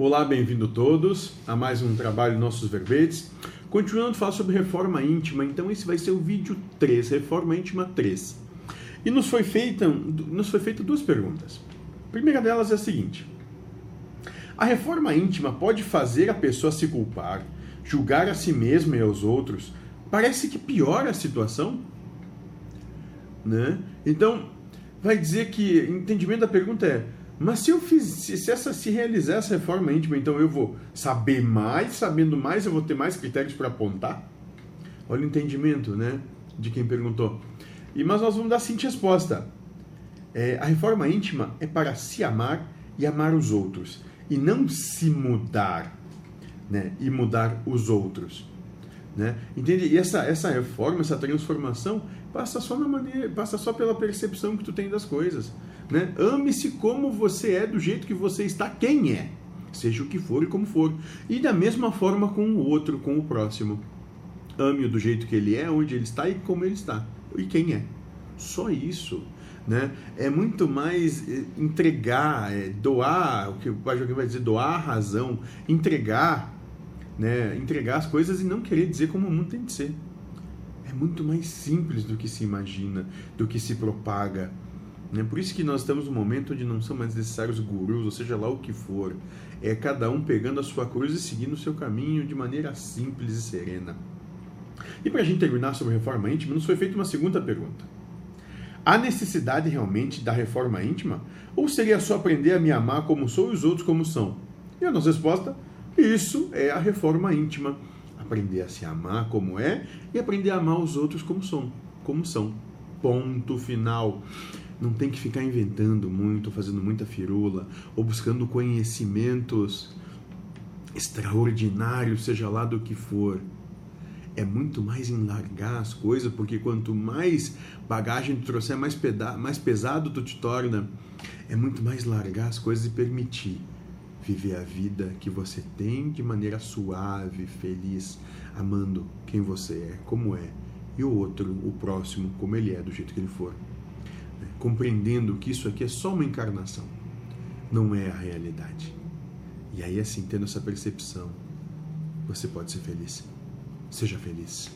Olá, bem-vindo todos a mais um trabalho Nossos Verbetes. Continuando a falar sobre reforma íntima, então esse vai ser o vídeo 3, reforma íntima 3. E nos foi feita, nos foi feita duas perguntas. A primeira delas é a seguinte: A reforma íntima pode fazer a pessoa se culpar, julgar a si mesma e aos outros? Parece que piora a situação? Né? Então, vai dizer que entendimento da pergunta é mas se eu fiz, se, essa, se realizar essa reforma íntima, então eu vou saber mais, sabendo mais, eu vou ter mais critérios para apontar? Olha o entendimento, né? De quem perguntou. E mas nós vamos dar a seguinte resposta: é, a reforma íntima é para se amar e amar os outros, e não se mudar, né? E mudar os outros. Né? Entende? E essa, essa reforma, essa transformação passa só na maneira, passa só pela percepção que tu tem das coisas. Né? Ame-se como você é, do jeito que você está, quem é, seja o que for e como for. E da mesma forma com o outro, com o próximo. Ame-o do jeito que ele é, onde ele está e como ele está. E quem é. Só isso. Né? É muito mais eh, entregar, é, doar, o que o Pai Joaquim vai dizer, doar a razão, entregar né, entregar as coisas e não querer dizer como o mundo tem de ser. É muito mais simples do que se imagina, do que se propaga. Né? Por isso que nós estamos num momento onde não são mais necessários gurus, ou seja lá o que for. É cada um pegando a sua cruz e seguindo o seu caminho de maneira simples e serena. E para a gente terminar sobre reforma íntima, nos foi feita uma segunda pergunta. Há necessidade realmente da reforma íntima? Ou seria só aprender a me amar como sou e os outros como são? E a nossa resposta isso é a reforma íntima. Aprender a se amar como é e aprender a amar os outros como são. Como são. Ponto final. Não tem que ficar inventando muito, fazendo muita firula, ou buscando conhecimentos extraordinários, seja lá do que for. É muito mais enlargar as coisas, porque quanto mais bagagem tu trouxer, mais, mais pesado tu te torna. É muito mais largar as coisas e permitir viver a vida que você tem de maneira suave, feliz, amando quem você é, como é, e o outro, o próximo, como ele é, do jeito que ele for. Né? Compreendendo que isso aqui é só uma encarnação, não é a realidade. E aí, assim, tendo essa percepção, você pode ser feliz. Seja feliz.